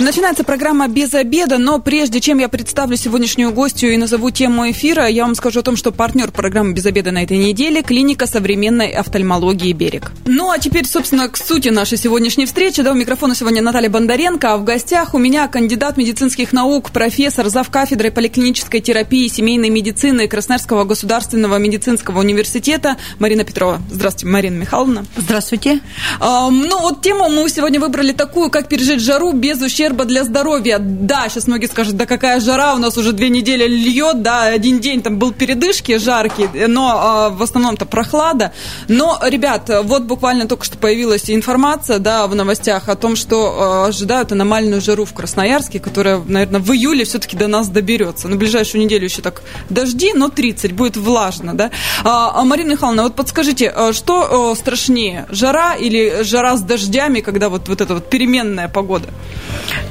Начинается программа «Без обеда», но прежде чем я представлю сегодняшнюю гостью и назову тему эфира, я вам скажу о том, что партнер программы «Без обеда» на этой неделе – клиника современной офтальмологии «Берег». Ну, а теперь, собственно, к сути нашей сегодняшней встречи. Да, у микрофона сегодня Наталья Бондаренко, а в гостях у меня кандидат медицинских наук, профессор, зав. кафедрой поликлинической терапии и семейной медицины Красноярского государственного медицинского университета Марина Петрова. Здравствуйте, Марина Михайловна. Здравствуйте. А, ну, вот тему мы сегодня выбрали такую, как пережить жару без ущерба ущерба для здоровья. Да, сейчас многие скажут, да какая жара, у нас уже две недели льет, да, один день там был передышки жаркие, но э, в основном-то прохлада. Но, ребят, вот буквально только что появилась информация, да, в новостях о том, что э, ожидают аномальную жару в Красноярске, которая, наверное, в июле все-таки до нас доберется. На ближайшую неделю еще так дожди, но 30, будет влажно, да. А, Марина Михайловна, вот подскажите, что страшнее, жара или жара с дождями, когда вот, вот эта вот переменная погода?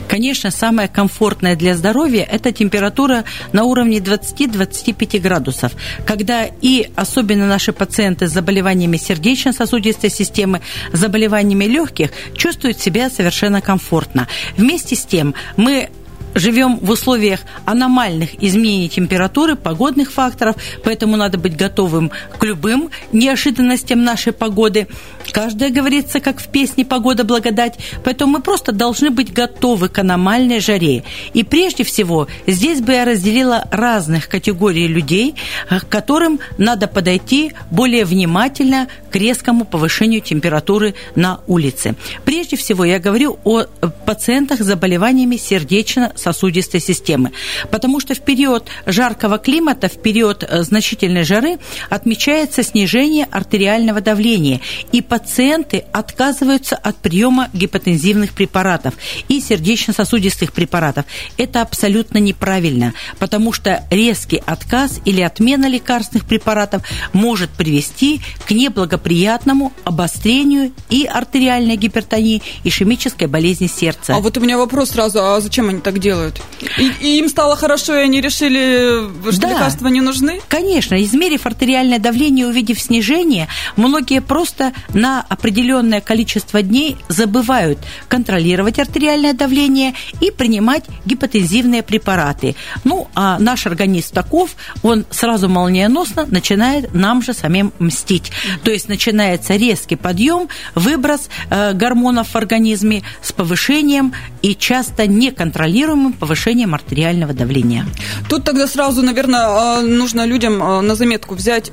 Конечно, самое комфортное для здоровья – это температура на уровне 20-25 градусов, когда и особенно наши пациенты с заболеваниями сердечно-сосудистой системы, заболеваниями легких чувствуют себя совершенно комфортно. Вместе с тем мы живем в условиях аномальных изменений температуры, погодных факторов, поэтому надо быть готовым к любым неожиданностям нашей погоды. Каждая говорится, как в песне «Погода благодать», поэтому мы просто должны быть готовы к аномальной жаре. И прежде всего, здесь бы я разделила разных категорий людей, к которым надо подойти более внимательно к резкому повышению температуры на улице. Прежде всего, я говорю о пациентах с заболеваниями сердечно-сосудистой сосудистой системы. Потому что в период жаркого климата, в период э, значительной жары отмечается снижение артериального давления, и пациенты отказываются от приема гипотензивных препаратов и сердечно-сосудистых препаратов. Это абсолютно неправильно, потому что резкий отказ или отмена лекарственных препаратов может привести к неблагоприятному обострению и артериальной гипертонии, ишемической болезни сердца. А вот у меня вопрос сразу, а зачем они так делают? И, и им стало хорошо, и они решили, что да, лекарства не нужны? Конечно. Измерив артериальное давление, увидев снижение, многие просто на определенное количество дней забывают контролировать артериальное давление и принимать гипотензивные препараты. Ну, а наш организм таков, он сразу молниеносно начинает нам же самим мстить. То есть начинается резкий подъем, выброс э, гормонов в организме с повышением и часто неконтролируемым повышением артериального давления. Тут тогда сразу, наверное, нужно людям на заметку взять,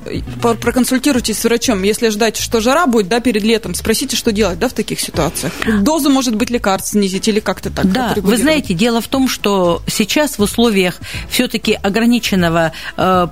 проконсультируйтесь с врачом. Если ждать, что жара будет, да, перед летом, спросите, что делать, да, в таких ситуациях. Дозу, может быть, лекарств снизить или как-то так. Да, вы знаете, дело в том, что сейчас в условиях все-таки ограниченного э,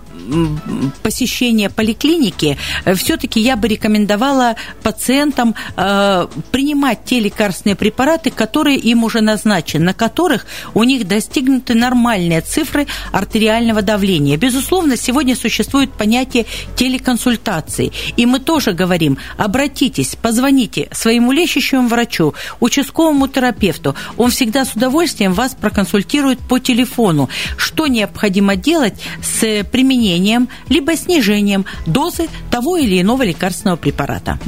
посещения поликлиники, э, все-таки я бы рекомендовала пациентам э, принимать те лекарственные препараты, которые им уже назначены, на которых у них них достигнуты нормальные цифры артериального давления. Безусловно, сегодня существует понятие телеконсультации. И мы тоже говорим, обратитесь, позвоните своему лечащему врачу, участковому терапевту. Он всегда с удовольствием вас проконсультирует по телефону, что необходимо делать с применением либо снижением дозы того или иного лекарственного препарата.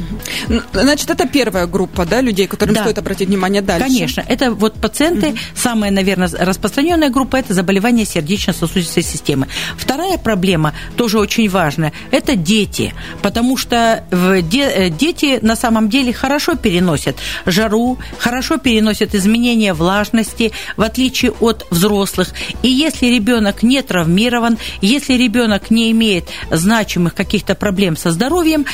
Значит, это первая группа да, людей, которым да. стоит обратить внимание дальше. Конечно, это вот пациенты, угу. самые, наверное, распространенная группа – это заболевания сердечно-сосудистой системы. Вторая проблема, тоже очень важная, это дети, потому что э, дети на самом деле хорошо переносят жару, хорошо переносят изменения влажности, в отличие от взрослых. И если ребенок не травмирован, если ребенок не имеет значимых каких-то проблем со здоровьем,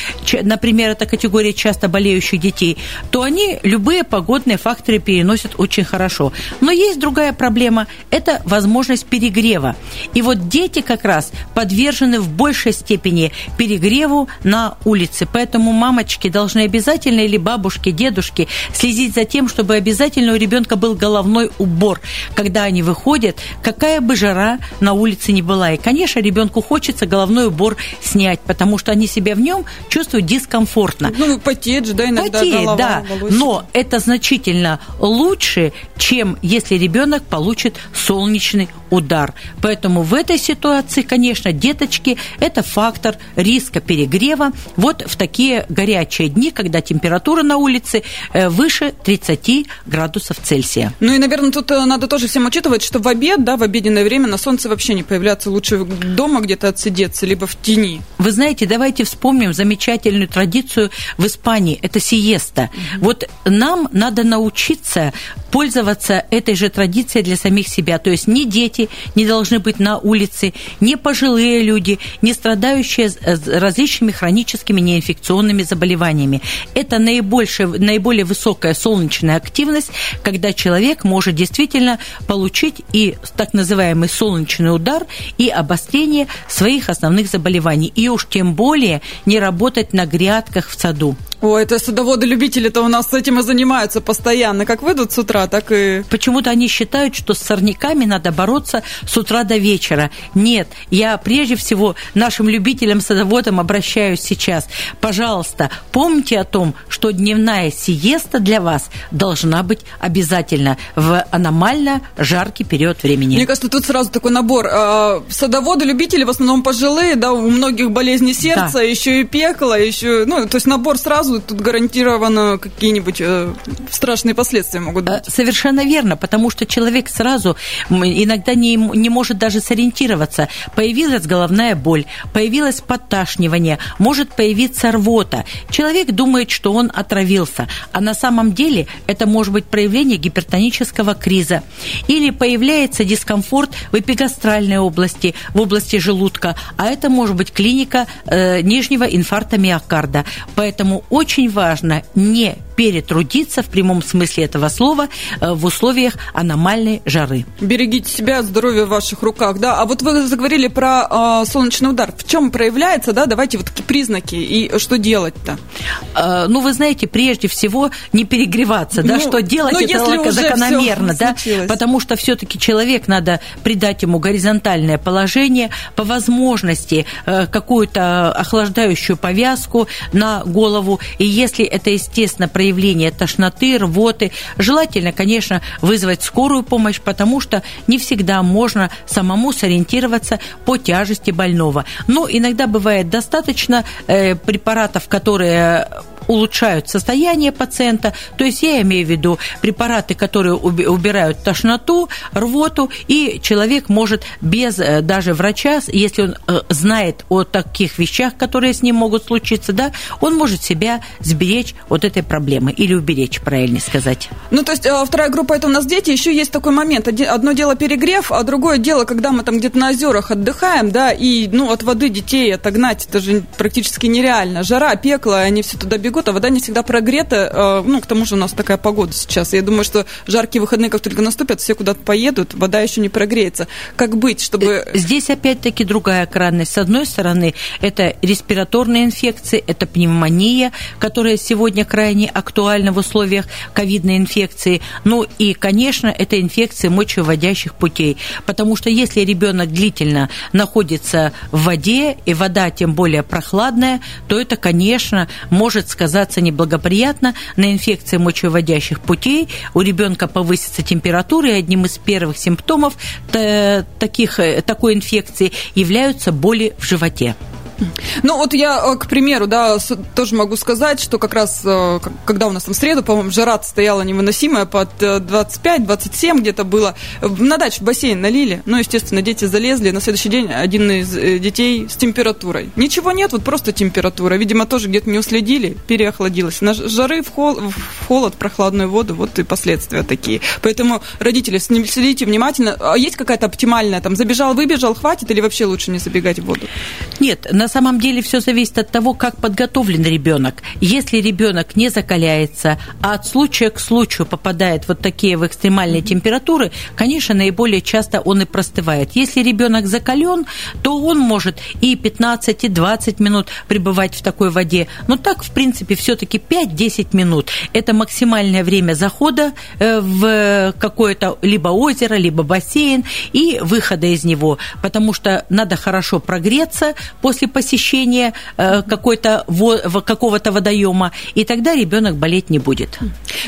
например, это категория часто болеющих детей, то они любые погодные факторы переносят очень хорошо. Но есть другая проблема – это возможность перегрева. И вот дети как раз подвержены в большей степени перегреву на улице. Поэтому мамочки должны обязательно, или бабушки, дедушки, следить за тем, чтобы обязательно у ребенка был головной убор, когда они выходят, какая бы жара на улице ни была. И, конечно, ребенку хочется головной убор снять, потому что они себя в нем чувствуют дискомфортно. Ну, потеет же, да, иногда потеет, голова, да. Но это значительно лучше, чем если ребенок получит солнечный удар. Поэтому в этой ситуации, конечно, деточки – это фактор риска перегрева вот в такие горячие дни, когда температура на улице э, выше 30 градусов Цельсия. Ну и, наверное, тут э, надо тоже всем учитывать, что в обед, да, в обеденное время на солнце вообще не появляться. Лучше дома где-то отсидеться, либо в тени. Вы знаете, давайте вспомним замечательную традицию в Испании. Это сиеста. Mm-hmm. Вот нам надо научиться пользоваться этой же традицией для самих себя. То есть ни дети не должны быть на улице, ни пожилые люди, не страдающие различными хроническими неинфекционными заболеваниями. Это наибольшая, наиболее высокая солнечная активность, когда человек может действительно получить и так называемый солнечный удар, и обострение своих основных заболеваний. И уж тем более не работать на грядках в саду. О, это садоводы-любители-то у нас с этим и занимаются постоянно. Как выйдут с утра, так и... Почему-то они считают, что с сорняками надо бороться с утра до вечера. Нет, я прежде всего нашим любителям-садоводам обращаюсь сейчас. Пожалуйста, помните о том, что дневная сиеста для вас должна быть обязательно в аномально жаркий период времени. Мне кажется, тут сразу такой набор. А, садоводы-любители в основном пожилые, да, у многих болезни сердца, да. еще и пекло, еще, ну, то есть набор сразу тут гарантированно какие-нибудь э, страшные последствия могут быть. Совершенно верно, потому что человек сразу иногда не, не может даже сориентироваться. Появилась головная боль, появилось подташнивание, может появиться рвота. Человек думает, что он отравился, а на самом деле это может быть проявление гипертонического криза. Или появляется дискомфорт в эпигастральной области, в области желудка, а это может быть клиника э, нижнего инфаркта миокарда. Поэтому очень важно не перетрудиться в прямом смысле этого слова э, в условиях аномальной жары. Берегите себя, здоровье в ваших руках, да. А вот вы заговорили про э, солнечный удар. В чем проявляется, да? Давайте вот такие признаки и что делать-то? Э, ну, вы знаете, прежде всего не перегреваться, да, ну, что делать ну, это закономерно, да, случилось. потому что все-таки человек надо придать ему горизонтальное положение, по возможности э, какую-то охлаждающую повязку на голову, и если это, естественно, проявляется проявления тошноты, рвоты. Желательно, конечно, вызвать скорую помощь, потому что не всегда можно самому сориентироваться по тяжести больного. Но иногда бывает достаточно э, препаратов, которые улучшают состояние пациента. То есть я имею в виду препараты, которые убирают тошноту, рвоту, и человек может без э, даже врача, если он э, знает о таких вещах, которые с ним могут случиться, да, он может себя сберечь от этой проблемы или уберечь, правильно сказать. Ну, то есть э, вторая группа это у нас дети. Еще есть такой момент. Одно дело перегрев, а другое дело, когда мы там где-то на озерах отдыхаем, да, и ну, от воды детей отогнать, это же практически нереально. Жара, пекло, они все туда бегут, а вода не всегда прогрета. Ну, к тому же у нас такая погода сейчас. Я думаю, что жаркие выходные, как только наступят, все куда-то поедут, вода еще не прогреется. Как быть, чтобы... Э, здесь опять-таки другая крайность. С одной стороны, это респираторные инфекции, это пневмония, которая сегодня крайне актуальна в условиях ковидной инфекции. Ну и, конечно, это инфекции мочевыводящих путей. Потому что если ребенок длительно находится в воде, и вода тем более прохладная, то это, конечно, может сказаться неблагоприятно на инфекции мочевыводящих путей. У ребенка повысится температура, и одним из первых симптомов таких, э, такой инфекции являются боли в животе. Ну, вот я, э, к примеру, да, тоже могу сказать, что как раз, э, когда у нас там среду, по-моему, жара стояла невыносимая, под 25-27 э, где-то было, на даче в бассейн налили, ну, естественно, дети залезли, на следующий день один из детей с температурой. Ничего нет, вот просто температура. Видимо, тоже где-то не уследили, переохладилась. На жары в, хол, в холод, прохладную воду, вот и последствия такие. Поэтому, родители, следите внимательно. А есть какая-то оптимальная, там, забежал, выбежал, хватит, или вообще лучше не забегать в воду? Нет, на самом деле все зависит от того, как подготовлен ребенок. Если ребенок не закаляется, а от случая к случаю попадает вот такие в экстремальные температуры, конечно, наиболее часто он и простывает. Если ребенок закален, то он может и 15, и 20 минут пребывать в такой воде. Но так, в принципе, все-таки 5-10 минут. Это максимальное время захода э, в какое-то либо озеро, либо бассейн и выхода из него. Потому что надо хорошо прогреться после посещения э, какой-то какого-то водоема, и тогда ребенок болеть не будет.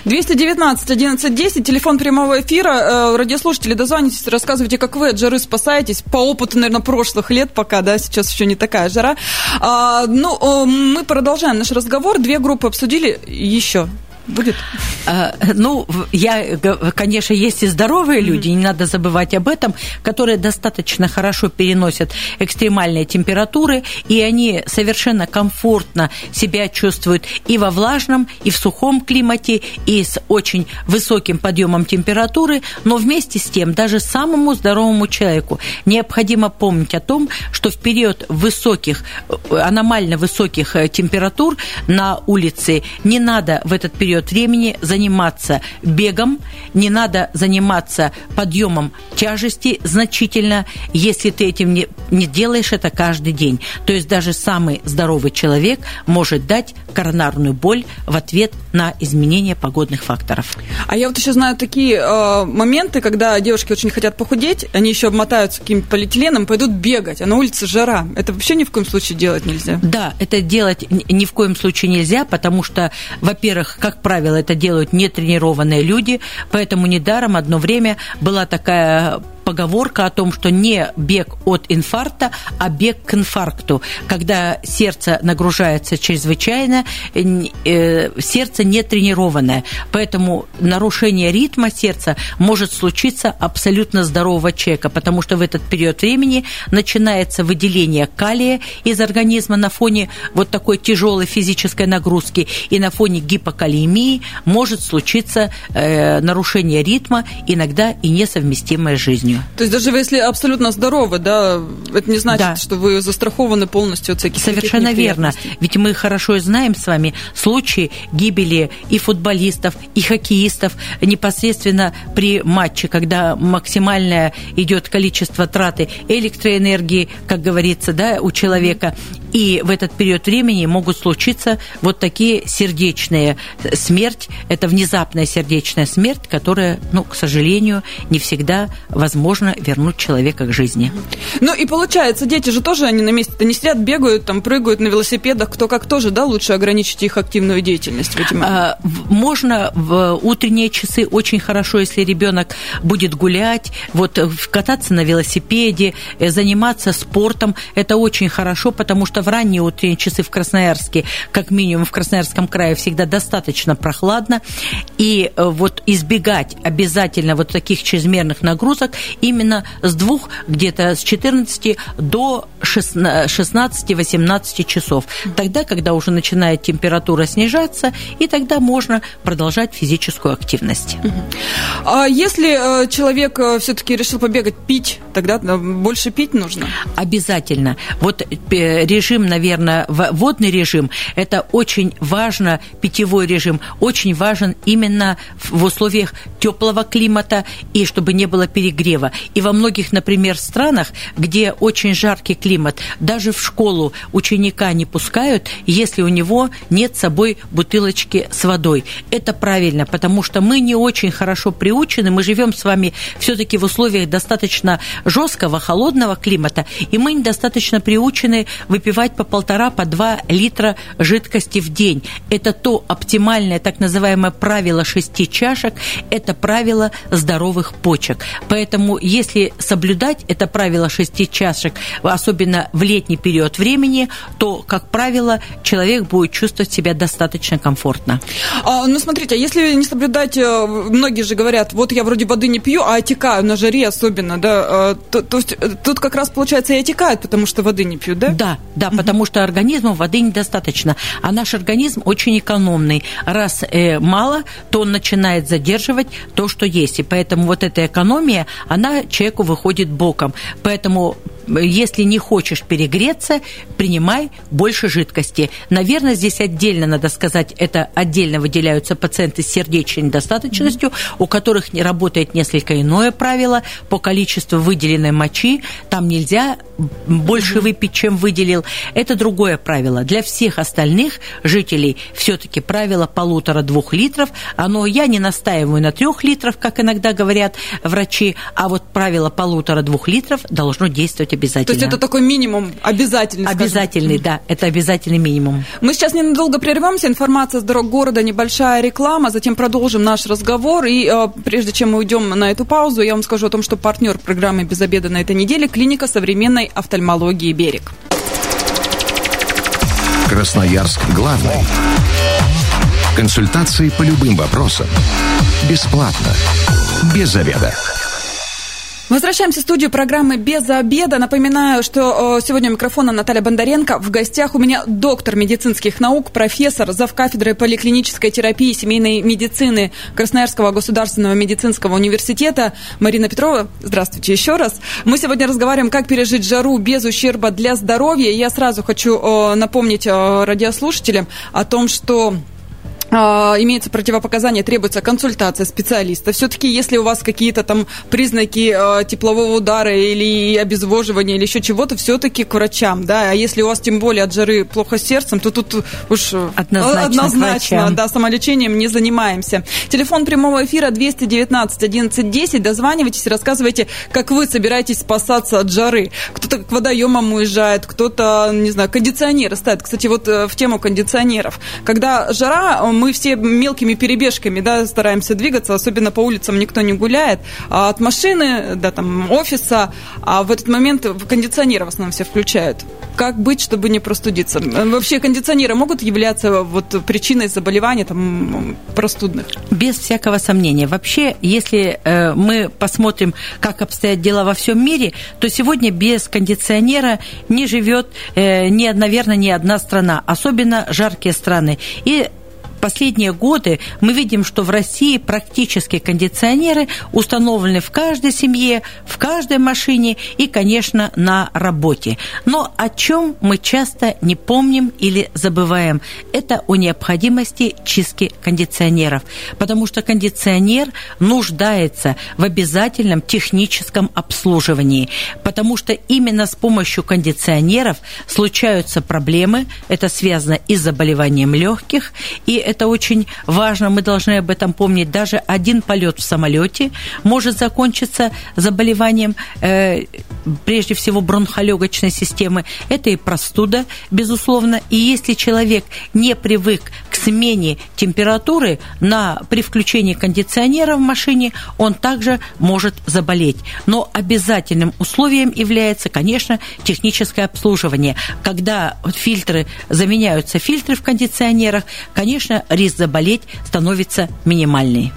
219 11 10, телефон прямого эфира. Радиослушатели, дозвонитесь, рассказывайте, как вы от жары спасаетесь. По опыту, наверное, прошлых лет пока, да, сейчас еще не такая жара. А, ну, мы продолжаем наш разговор. Две группы обсудили еще будет? А, ну, я, конечно, есть и здоровые люди, не надо забывать об этом, которые достаточно хорошо переносят экстремальные температуры, и они совершенно комфортно себя чувствуют и во влажном, и в сухом климате, и с очень высоким подъемом температуры, но вместе с тем даже самому здоровому человеку необходимо помнить о том, что в период высоких, аномально высоких э, температур на улице не надо в этот период период времени заниматься бегом, не надо заниматься подъемом тяжести значительно, если ты этим не, не делаешь это каждый день. То есть даже самый здоровый человек может дать коронарную боль в ответ на изменение погодных факторов. А я вот еще знаю такие э, моменты, когда девушки очень хотят похудеть, они еще обмотаются каким-то полиэтиленом, пойдут бегать, а на улице жара. Это вообще ни в коем случае делать нельзя. Да, это делать ни в коем случае нельзя, потому что, во-первых, как правило, это делают нетренированные люди, поэтому недаром одно время была такая поговорка о том, что не бег от инфаркта, а бег к инфаркту. Когда сердце нагружается чрезвычайно, э, сердце не тренированное. Поэтому нарушение ритма сердца может случиться абсолютно здорового человека, потому что в этот период времени начинается выделение калия из организма на фоне вот такой тяжелой физической нагрузки и на фоне гипокалемии может случиться э, нарушение ритма, иногда и несовместимое с жизнью жизнью. То есть даже если абсолютно здоровы, да, это не значит, да. что вы застрахованы полностью от всяких Совершенно верно. Ведь мы хорошо знаем с вами случаи гибели и футболистов, и хоккеистов непосредственно при матче, когда максимальное идет количество траты электроэнергии, как говорится, да, у человека, и в этот период времени могут случиться вот такие сердечные смерть. Это внезапная сердечная смерть, которая, ну, к сожалению, не всегда возможно вернуть человека к жизни. Ну и получается, дети же тоже они на месте-то не сидят, бегают, там прыгают на велосипедах, кто как тоже, да, лучше ограничить их активную деятельность, видимо. А, можно в утренние часы очень хорошо, если ребенок будет гулять, вот кататься на велосипеде, э, заниматься спортом, это очень хорошо, потому что в ранние утренние часы в Красноярске, как минимум в Красноярском крае, всегда достаточно прохладно. И э, вот избегать обязательно вот таких чрезмерных нагрузок именно с двух, где-то с 14 до 16-18 часов. Тогда, когда уже начинает температура снижаться, и тогда можно продолжать физическую активность. А если э, человек э, все-таки решил побегать, пить, тогда больше пить нужно? Обязательно. Вот режим режим, наверное, водный режим, это очень важно, питьевой режим, очень важен именно в условиях теплого климата и чтобы не было перегрева. И во многих, например, странах, где очень жаркий климат, даже в школу ученика не пускают, если у него нет с собой бутылочки с водой. Это правильно, потому что мы не очень хорошо приучены, мы живем с вами все-таки в условиях достаточно жесткого, холодного климата, и мы недостаточно приучены выпивать выпивать по полтора, по два литра жидкости в день. Это то оптимальное так называемое правило шести чашек, это правило здоровых почек. Поэтому если соблюдать это правило шести чашек, особенно в летний период времени, то, как правило, человек будет чувствовать себя достаточно комфортно. А, ну, смотрите, а если не соблюдать, э, многие же говорят, вот я вроде воды не пью, а отекаю на жаре особенно, да, а, то, то есть э, тут как раз, получается, и отекают, потому что воды не пьют, да? Да, да, потому что организму воды недостаточно. А наш организм очень экономный. Раз э, мало, то он начинает задерживать то, что есть. И поэтому вот эта экономия, она человеку выходит боком. Поэтому если не хочешь перегреться, принимай больше жидкости. Наверное, здесь отдельно надо сказать, это отдельно выделяются пациенты с сердечной недостаточностью, mm-hmm. у которых не работает несколько иное правило по количеству выделенной мочи. Там нельзя больше mm-hmm. выпить, чем выделил. Это другое правило. Для всех остальных жителей все-таки правило полутора-двух литров. Оно, я не настаиваю на трех литров, как иногда говорят врачи, а вот правило полутора-двух литров должно действовать быть обязательно. То есть это такой минимум обязательный? Обязательный, скажем. да, это обязательный минимум. Мы сейчас ненадолго прервемся, информация с дорог города, небольшая реклама, затем продолжим наш разговор. И э, прежде чем мы уйдем на эту паузу, я вам скажу о том, что партнер программы «Без обеда» на этой неделе – клиника современной офтальмологии «Берег». Красноярск главный. Консультации по любым вопросам. Бесплатно. Без заведа. Возвращаемся в студию программы «Без обеда». Напоминаю, что сегодня у микрофона Наталья Бондаренко. В гостях у меня доктор медицинских наук, профессор, завкафедры поликлинической терапии и семейной медицины Красноярского государственного медицинского университета Марина Петрова. Здравствуйте еще раз. Мы сегодня разговариваем, как пережить жару без ущерба для здоровья. Я сразу хочу напомнить радиослушателям о том, что а, имеется противопоказание, требуется консультация специалиста. Все-таки, если у вас какие-то там признаки э, теплового удара или обезвоживания или еще чего-то, все-таки к врачам, да. А если у вас тем более от жары плохо сердцем, то тут уж однозначно, однозначно да, самолечением не занимаемся. Телефон прямого эфира 219 11 10. Дозванивайтесь, рассказывайте, как вы собираетесь спасаться от жары. Кто-то к водоемам уезжает, кто-то, не знаю, кондиционеры ставит. Кстати, вот э, в тему кондиционеров. Когда жара, мы все мелкими перебежками, да, стараемся двигаться, особенно по улицам никто не гуляет, а от машины, да, там, офиса, а в этот момент кондиционеры в основном все включают. Как быть, чтобы не простудиться? Вообще кондиционеры могут являться вот причиной заболевания там, простудных? Без всякого сомнения. Вообще, если э, мы посмотрим, как обстоят дела во всем мире, то сегодня без кондиционера не живет, э, ни, наверное, ни одна страна, особенно жаркие страны. И последние годы мы видим, что в России практически кондиционеры установлены в каждой семье, в каждой машине и, конечно, на работе. Но о чем мы часто не помним или забываем, это о необходимости чистки кондиционеров, потому что кондиционер нуждается в обязательном техническом обслуживании, потому что именно с помощью кондиционеров случаются проблемы, это связано и с заболеванием легких, и это очень важно, мы должны об этом помнить. Даже один полет в самолете может закончиться заболеванием, э, прежде всего, бронхолегочной системы. Это и простуда, безусловно. И если человек не привык к смене температуры на, при включении кондиционера в машине, он также может заболеть. Но обязательным условием является, конечно, техническое обслуживание. Когда фильтры заменяются фильтры в кондиционерах, конечно, риск заболеть становится минимальный.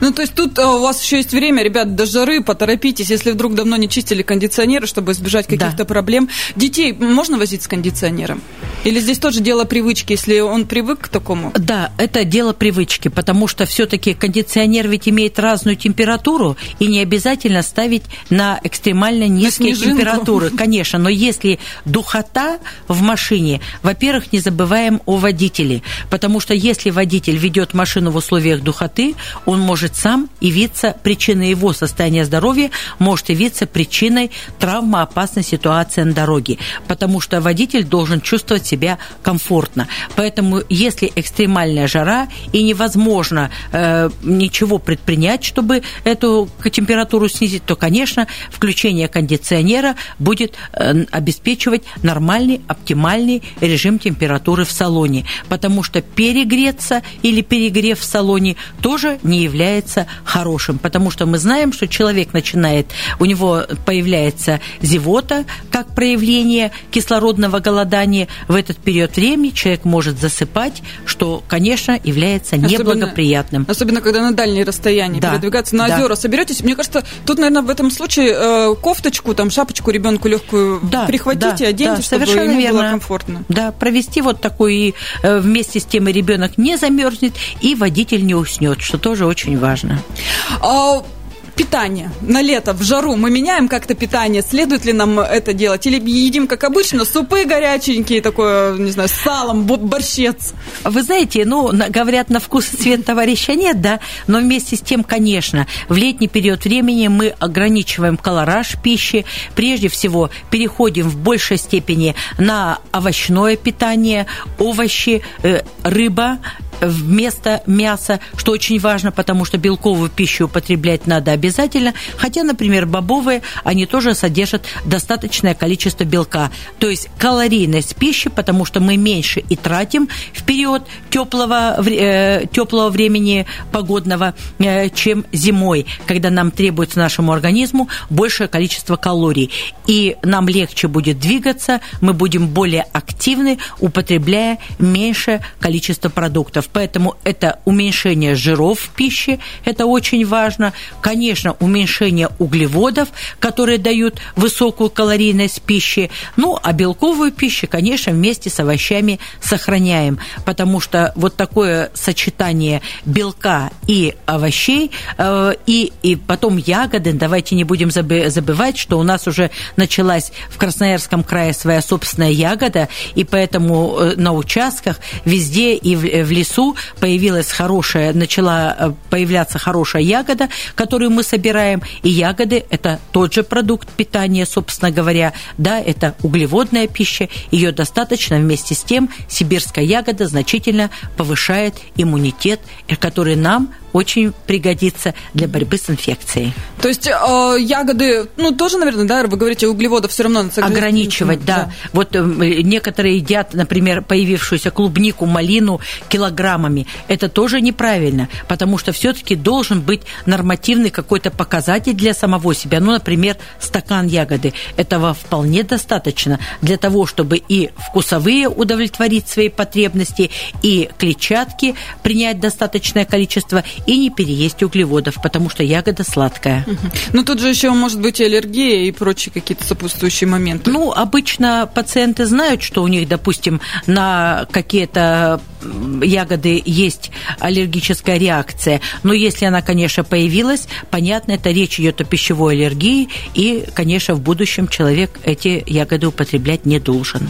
Ну, то есть тут а, у вас еще есть время, ребят, до жары, поторопитесь, если вдруг давно не чистили кондиционеры, чтобы избежать каких-то да. проблем. Детей можно возить с кондиционером? Или здесь тоже дело привычки, если он привык к такому? Да, это дело привычки, потому что все-таки кондиционер ведь имеет разную температуру, и не обязательно ставить на экстремально низкие на температуры. Конечно, но если духота в машине, во-первых, не забываем о водителе, потому что если водитель ведет машину в условиях духоты, он может сам явиться причиной его состояния здоровья, может явиться причиной травмоопасной ситуации на дороге, потому что водитель должен чувствовать себя комфортно. Поэтому, если экстремальная жара и невозможно э, ничего предпринять, чтобы эту температуру снизить, то, конечно, включение кондиционера будет э, обеспечивать нормальный, оптимальный режим температуры в салоне, потому что перегреться перегреться или перегрев в салоне тоже не является хорошим, потому что мы знаем, что человек начинает, у него появляется зевота как проявление кислородного голодания. В этот период времени человек может засыпать, что, конечно, является неблагоприятным. Особенно, особенно когда на дальние расстояния да, передвигаться на озера. Да. Соберетесь, мне кажется, тут, наверное, в этом случае э, кофточку, там, шапочку ребенку легкую да, прихватите, да, оденьте, да, чтобы ему верно. было комфортно. Да, провести вот такой и э, вместе с тем и ребенок не замерзнет, и водитель не уснет, что тоже очень важно. Питание на лето, в жару, мы меняем как-то питание? Следует ли нам это делать? Или едим, как обычно, супы горяченькие, такое, не знаю, с салом, борщец? Вы знаете, ну, говорят, на вкус и цвет товарища нет, да, но вместе с тем, конечно, в летний период времени мы ограничиваем колораж пищи, прежде всего переходим в большей степени на овощное питание, овощи, э, рыба, вместо мяса, что очень важно, потому что белковую пищу употреблять надо обязательно. Хотя, например, бобовые, они тоже содержат достаточное количество белка. То есть калорийность пищи, потому что мы меньше и тратим в период теплого, э, теплого времени погодного, э, чем зимой, когда нам требуется нашему организму большее количество калорий. И нам легче будет двигаться, мы будем более активны, употребляя меньшее количество продуктов. Поэтому это уменьшение жиров в пище, это очень важно. Конечно, уменьшение углеводов, которые дают высокую калорийность пищи. Ну, а белковую пищу, конечно, вместе с овощами сохраняем, потому что вот такое сочетание белка и овощей, э, и, и потом ягоды, давайте не будем забывать, что у нас уже началась в Красноярском крае своя собственная ягода, и поэтому э, на участках везде и в, в лесу появилась хорошая, начала э, появляться хорошая ягода, которую мы собираем, и ягоды – это тот же продукт питания, собственно говоря, да, это углеводная пища, ее достаточно, вместе с тем. Сибирская ягода значительно повышает иммунитет, который нам очень пригодится для борьбы с инфекцией. То есть э, ягоды, ну, тоже, наверное, да, вы говорите, углеводов все равно надо Ограничивать, да. да. Вот э, некоторые едят, например, появившуюся клубнику, малину килограммами. Это тоже неправильно, потому что все-таки должен быть нормативный какой-то показатель для самого себя. Ну, например, стакан ягоды. Этого вполне достаточно для того, чтобы и вкусовые удовлетворить свои потребности, и клетчатки принять достаточное количество, и не переесть углеводов, потому что ягода сладкая. Ну, тут же еще может быть аллергия и прочие какие-то сопутствующие моменты. Ну, обычно пациенты знают, что у них, допустим, на какие-то ягоды есть аллергическая реакция. Но если она, конечно, появилась, понятно, это речь идет о пищевой аллергии, и, конечно, в будущем человек эти ягоды употреблять не должен.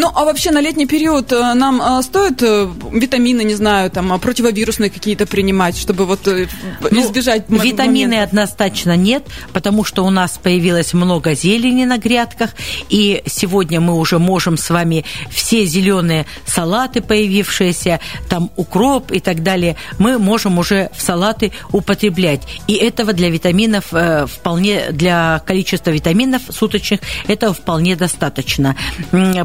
Ну, а вообще на летний период э, нам э, стоит э, витамины, не знаю, там, противовирусные какие-то принимать, чтобы вот ну, избежать Витамины момента? однозначно нет, потому что у нас появилось много зелени на грядках, и сегодня мы уже можем с вами все зеленые салаты появившиеся, там укроп и так далее, мы можем уже в салаты употреблять. И этого для витаминов вполне, для количества витаминов суточных, этого вполне достаточно.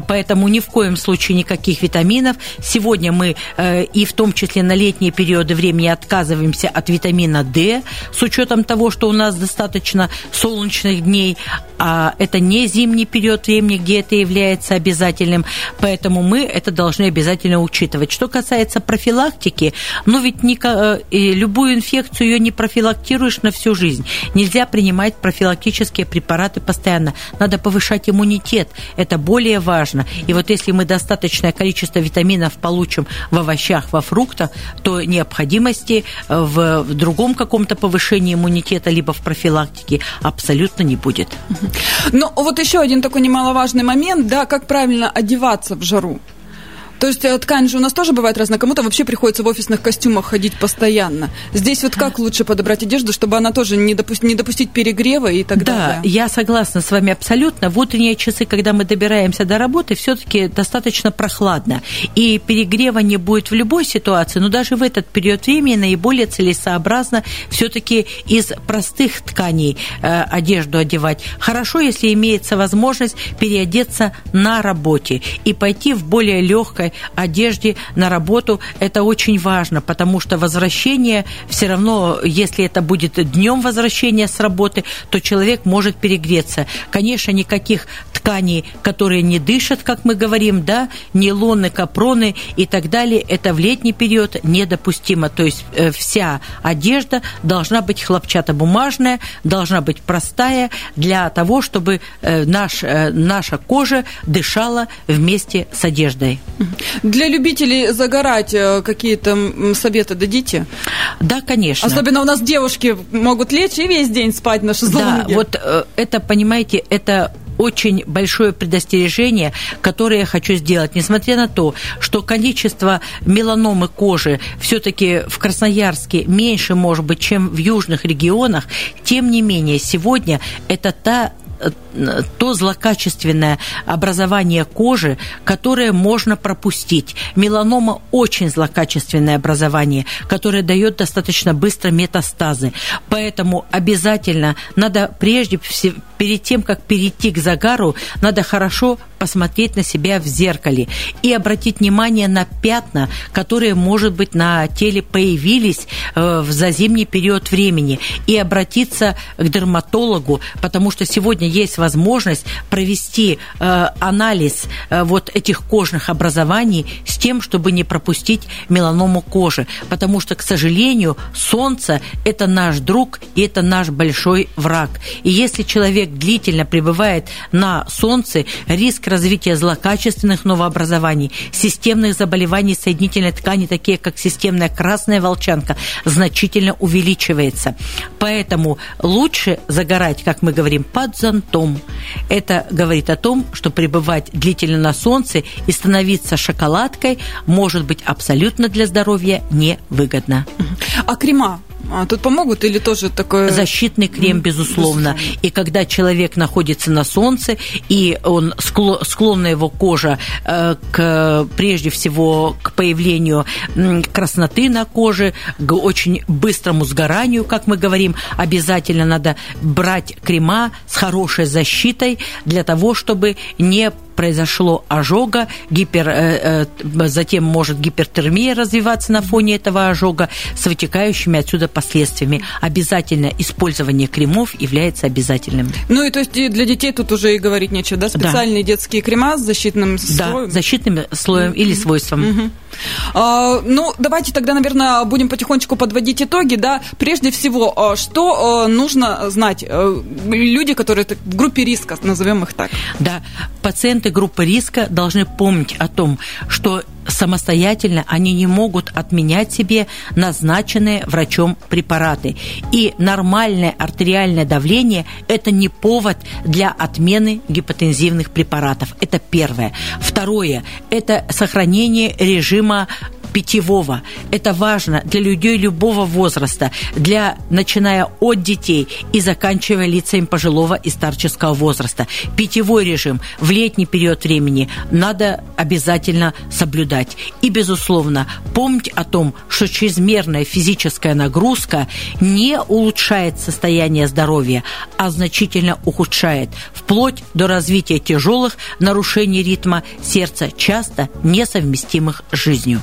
Поэтому поэтому ни в коем случае никаких витаминов. Сегодня мы э, и в том числе на летние периоды времени отказываемся от витамина D, с учетом того, что у нас достаточно солнечных дней, а это не зимний период времени, где это является обязательным, поэтому мы это должны обязательно учитывать. Что касается профилактики, ну ведь не, э, любую инфекцию ее не профилактируешь на всю жизнь. Нельзя принимать профилактические препараты постоянно. Надо повышать иммунитет. Это более важно. И вот если мы достаточное количество витаминов получим в овощах, во фруктах, то необходимости э, в, в другом каком-то повышении иммунитета либо в профилактике абсолютно не будет. Ну, вот еще один такой немаловажный момент, да, как правильно одеваться в жару. То есть э, ткань же у нас тоже бывает разная. Кому-то вообще приходится в офисных костюмах ходить постоянно. Здесь вот как лучше подобрать одежду, чтобы она тоже не, допу- не допустить перегрева и так да, далее? Да, я согласна с вами абсолютно. В утренние часы, когда мы добираемся до работы, все-таки достаточно прохладно. И перегрева не будет в любой ситуации, но даже в этот период времени наиболее целесообразно все-таки из простых тканей э, одежду одевать. Хорошо, если имеется возможность переодеться на работе и пойти в более легкое легкой одежде на работу. Это очень важно, потому что возвращение все равно, если это будет днем возвращения с работы, то человек может перегреться. Конечно, никаких тканей, которые не дышат, как мы говорим, да, нейлоны, капроны и так далее, это в летний период недопустимо. То есть э, вся одежда должна быть хлопчатобумажная, должна быть простая для того, чтобы э, наш, э, наша кожа дышала вместе с одеждой. Для любителей загорать какие-то советы дадите? Да, конечно. Особенно у нас девушки могут лечь и весь день спать на шезлонге. Да, вот это, понимаете, это очень большое предостережение, которое я хочу сделать. Несмотря на то, что количество меланомы кожи все-таки в Красноярске меньше, может быть, чем в южных регионах, тем не менее, сегодня это та то злокачественное образование кожи, которое можно пропустить. Меланома очень злокачественное образование, которое дает достаточно быстро метастазы. Поэтому обязательно надо прежде всего, перед тем, как перейти к загару, надо хорошо посмотреть на себя в зеркале и обратить внимание на пятна, которые, может быть, на теле появились э, в зазимний период времени, и обратиться к дерматологу, потому что сегодня есть возможность провести э, анализ э, вот этих кожных образований с тем, чтобы не пропустить меланому кожи, потому что, к сожалению, солнце – это наш друг и это наш большой враг. И если человек длительно пребывает на солнце, риск развития злокачественных новообразований, системных заболеваний соединительной ткани, такие как системная красная волчанка, значительно увеличивается. Поэтому лучше загорать, как мы говорим, под зонтом. Это говорит о том, что пребывать длительно на солнце и становиться шоколадкой может быть абсолютно для здоровья невыгодно. А крема а тут помогут или тоже такое... Защитный крем, безусловно. безусловно. И когда человек находится на солнце, и он склонна его кожа э, к, прежде всего к появлению красноты на коже, к очень быстрому сгоранию, как мы говорим, обязательно надо брать крема с хорошей защитой для того, чтобы не произошло ожога, гипер, э, э, затем может гипертермия развиваться на фоне этого ожога с вытекающими отсюда последствиями. Обязательно использование кремов является обязательным. Ну и то есть для детей тут уже и говорить нечего, да? Специальные да. детские крема с защитным слоем? Да, защитным слоем mm-hmm. или свойством. Mm-hmm. А, ну, давайте тогда, наверное, будем потихонечку подводить итоги, да. Прежде всего, а, что а, нужно знать люди, которые в группе риска, назовем их так? Да, пациенты группы риска должны помнить о том, что самостоятельно они не могут отменять себе назначенные врачом препараты. И нормальное артериальное давление – это не повод для отмены гипотензивных препаратов. Это первое. Второе – это сохранение режима питьевого. Это важно для людей любого возраста, для, начиная от детей и заканчивая лицами пожилого и старческого возраста. Питьевой режим в летний период времени надо обязательно соблюдать. И, безусловно, помнить о том, что чрезмерная физическая нагрузка не улучшает состояние здоровья, а значительно ухудшает, вплоть до развития тяжелых нарушений ритма сердца, часто несовместимых с жизнью.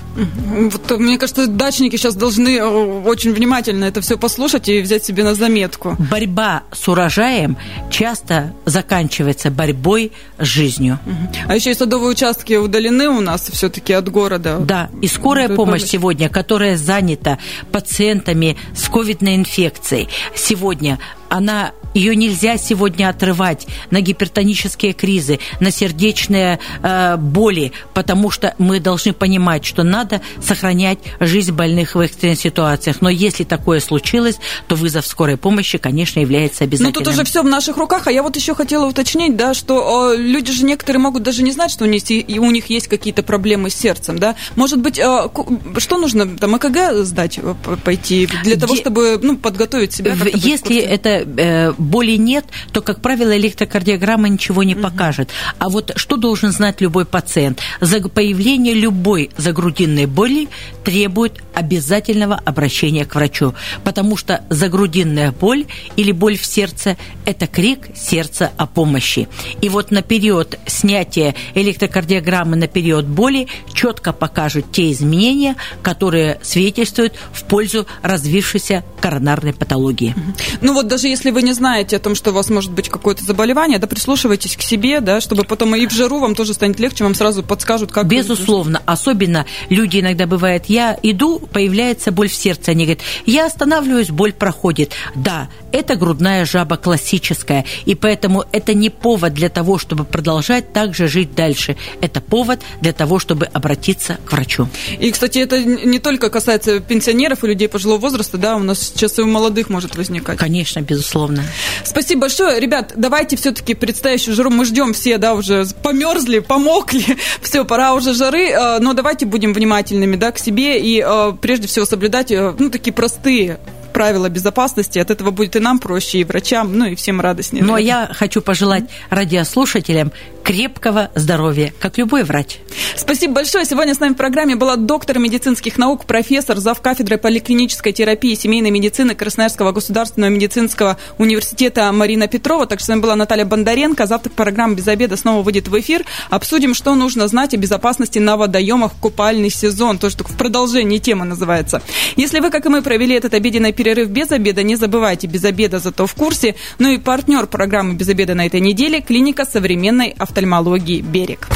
Вот, мне кажется, дачники сейчас должны э, очень внимательно это все послушать и взять себе на заметку. Борьба с урожаем часто заканчивается борьбой с жизнью. А еще и садовые участки удалены у нас все-таки от города. Да, и скорая помощь, помощь сегодня, которая занята пациентами с ковидной инфекцией, сегодня она ее нельзя сегодня отрывать на гипертонические кризы, на сердечные э, боли, потому что мы должны понимать, что надо сохранять жизнь больных в экстренных ситуациях. Но если такое случилось, то вызов скорой помощи, конечно, является обязательным. Ну, тут уже все в наших руках. А я вот еще хотела уточнить, да, что э, люди же некоторые могут даже не знать, что у них, у них есть какие-то проблемы с сердцем, да. Может быть, э, что нужно, там, ЭКГ сдать, э, пойти для того, чтобы ну, подготовить себя? Если это э, боли нет, то, как правило, электрокардиограмма ничего не покажет. А вот что должен знать любой пациент? За появление любой загрудинной боли требует обязательного обращения к врачу, потому что загрудинная боль или боль в сердце – это крик сердца о помощи. И вот на период снятия электрокардиограммы на период боли четко покажут те изменения, которые свидетельствуют в пользу развившейся коронарной патологии. Ну вот даже если вы не знаете о том, что у вас может быть какое-то заболевание, да, прислушивайтесь к себе, да, чтобы потом и в жару вам тоже станет легче, вам сразу подскажут, как... Безусловно. Особенно люди иногда бывает, я иду, появляется боль в сердце, они говорят, я останавливаюсь, боль проходит. Да, это грудная жаба классическая, и поэтому это не повод для того, чтобы продолжать так же жить дальше. Это повод для того, чтобы обратиться к врачу. И, кстати, это не только касается пенсионеров и людей пожилого возраста, да, у нас сейчас и у молодых может возникать. Конечно, безусловно. Спасибо большое. Ребят, давайте все-таки предстоящую жару мы ждем все, да, уже померзли, помокли. Все, пора уже жары, э, но давайте будем внимательными, да, к себе и э, прежде всего соблюдать, э, ну, такие простые правила безопасности. От этого будет и нам проще, и врачам, ну и всем радостнее. Но я хочу пожелать радиослушателям крепкого здоровья, как любой врач. Спасибо большое. Сегодня с нами в программе была доктор медицинских наук, профессор, зав. кафедрой поликлинической терапии и семейной медицины Красноярского государственного медицинского университета Марина Петрова. Так что с вами была Наталья Бондаренко. Завтра программа «Без обеда» снова выйдет в эфир. Обсудим, что нужно знать о безопасности на водоемах в купальный сезон. Тоже в продолжении темы называется. Если вы, как и мы, провели этот обеденный перерыв без обеда, не забывайте, без обеда зато в курсе. Ну и партнер программы «Без обеда» на этой неделе – клиника современной офтальмологии «Берег».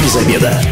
Без обеда.